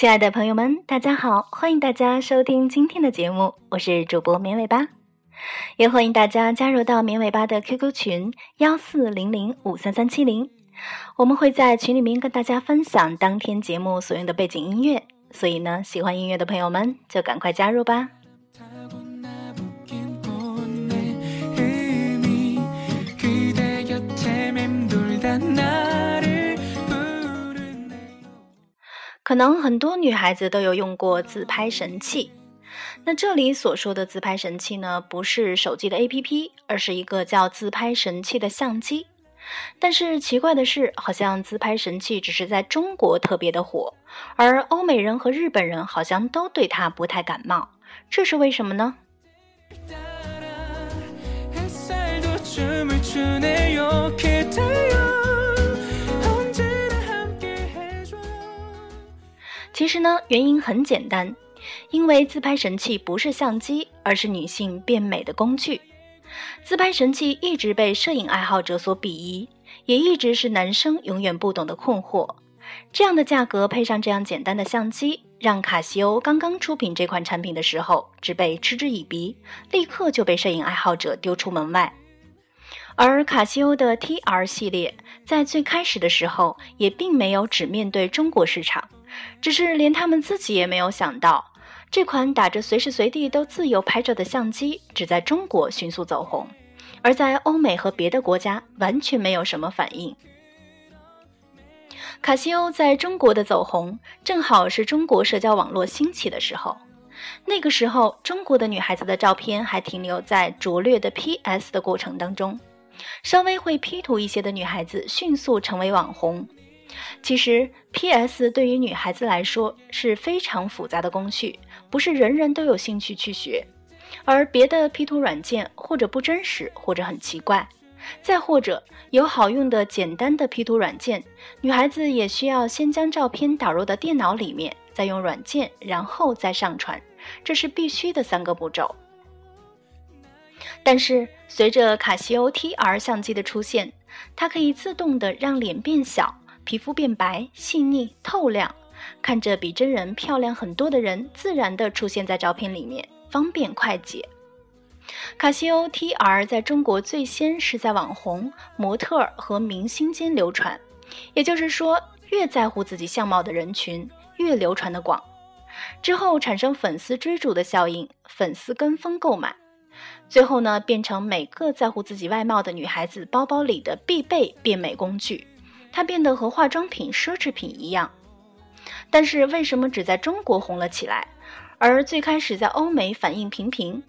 亲爱的朋友们，大家好！欢迎大家收听今天的节目，我是主播绵尾巴，也欢迎大家加入到绵尾巴的 QQ 群幺四零零五三三七零，我们会在群里面跟大家分享当天节目所用的背景音乐，所以呢，喜欢音乐的朋友们就赶快加入吧。可能很多女孩子都有用过自拍神器，那这里所说的自拍神器呢，不是手机的 APP，而是一个叫自拍神器的相机。但是奇怪的是，好像自拍神器只是在中国特别的火，而欧美人和日本人好像都对它不太感冒，这是为什么呢？其实呢，原因很简单，因为自拍神器不是相机，而是女性变美的工具。自拍神器一直被摄影爱好者所鄙夷，也一直是男生永远不懂的困惑。这样的价格配上这样简单的相机，让卡西欧刚刚出品这款产品的时候，只被嗤之以鼻，立刻就被摄影爱好者丢出门外。而卡西欧的 TR 系列在最开始的时候，也并没有只面对中国市场。只是连他们自己也没有想到，这款打着随时随地都自由拍照的相机，只在中国迅速走红，而在欧美和别的国家完全没有什么反应。卡西欧在中国的走红，正好是中国社交网络兴起的时候。那个时候，中国的女孩子的照片还停留在拙劣的 PS 的过程当中，稍微会 P 图一些的女孩子迅速成为网红。其实，P.S. 对于女孩子来说是非常复杂的工序，不是人人都有兴趣去学。而别的 P 图软件或者不真实，或者很奇怪，再或者有好用的简单的 P 图软件，女孩子也需要先将照片导入到电脑里面，再用软件，然后再上传，这是必须的三个步骤。但是随着卡西欧 T-R 相机的出现，它可以自动的让脸变小。皮肤变白、细腻、透亮，看着比真人漂亮很多的人，自然的出现在照片里面，方便快捷。卡西欧 T-R 在中国最先是在网红、模特和明星间流传，也就是说，越在乎自己相貌的人群，越流传的广。之后产生粉丝追逐的效应，粉丝跟风购买，最后呢，变成每个在乎自己外貌的女孩子包包里的必备变美工具。它变得和化妆品、奢侈品一样，但是为什么只在中国红了起来，而最开始在欧美反应平平？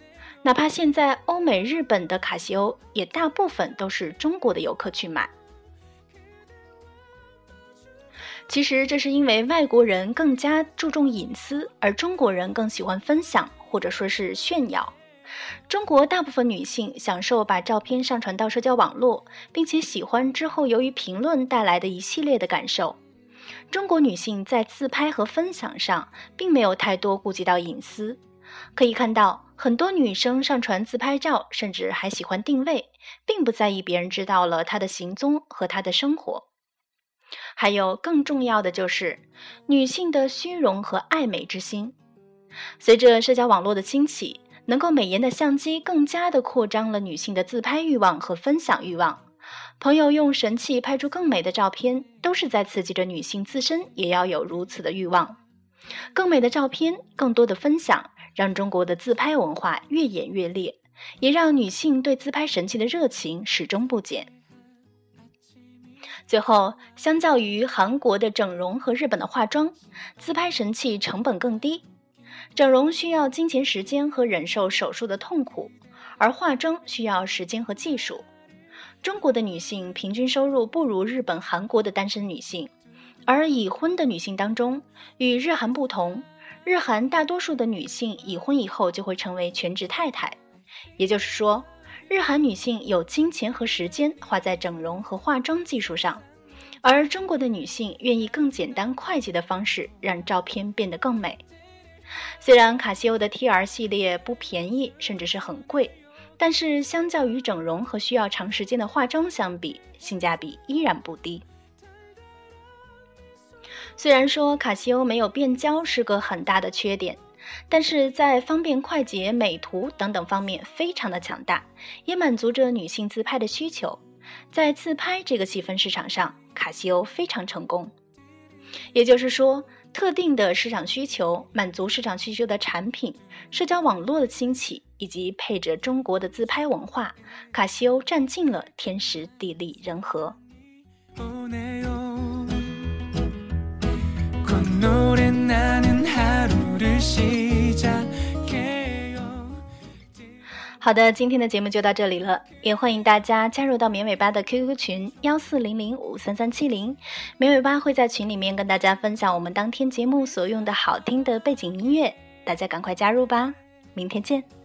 哪怕现在欧美、日本的卡西欧，也大部分都是中国的游客去买。其实这是因为外国人更加注重隐私，而中国人更喜欢分享或者说是炫耀。中国大部分女性享受把照片上传到社交网络，并且喜欢之后由于评论带来的一系列的感受。中国女性在自拍和分享上并没有太多顾及到隐私。可以看到，很多女生上传自拍照，甚至还喜欢定位，并不在意别人知道了她的行踪和她的生活。还有更重要的就是女性的虚荣和爱美之心。随着社交网络的兴起。能够美颜的相机更加的扩张了女性的自拍欲望和分享欲望。朋友用神器拍出更美的照片，都是在刺激着女性自身也要有如此的欲望。更美的照片，更多的分享，让中国的自拍文化越演越烈，也让女性对自拍神器的热情始终不减。最后，相较于韩国的整容和日本的化妆，自拍神器成本更低。整容需要金钱、时间和忍受手术的痛苦，而化妆需要时间和技术。中国的女性平均收入不如日本、韩国的单身女性，而已婚的女性当中，与日韩不同，日韩大多数的女性已婚以后就会成为全职太太，也就是说，日韩女性有金钱和时间花在整容和化妆技术上，而中国的女性愿意更简单快捷的方式让照片变得更美。虽然卡西欧的 T-R 系列不便宜，甚至是很贵，但是相较于整容和需要长时间的化妆相比，性价比依然不低。虽然说卡西欧没有变焦是个很大的缺点，但是在方便快捷、美图等等方面非常的强大，也满足着女性自拍的需求。在自拍这个细分市场上，卡西欧非常成功。也就是说，特定的市场需求、满足市场需求的产品、社交网络的兴起，以及配着中国的自拍文化，卡西欧占尽了天时地利人和。好的，今天的节目就到这里了，也欢迎大家加入到绵尾巴的 QQ 群幺四零零五三三七零，绵尾巴会在群里面跟大家分享我们当天节目所用的好听的背景音乐，大家赶快加入吧，明天见。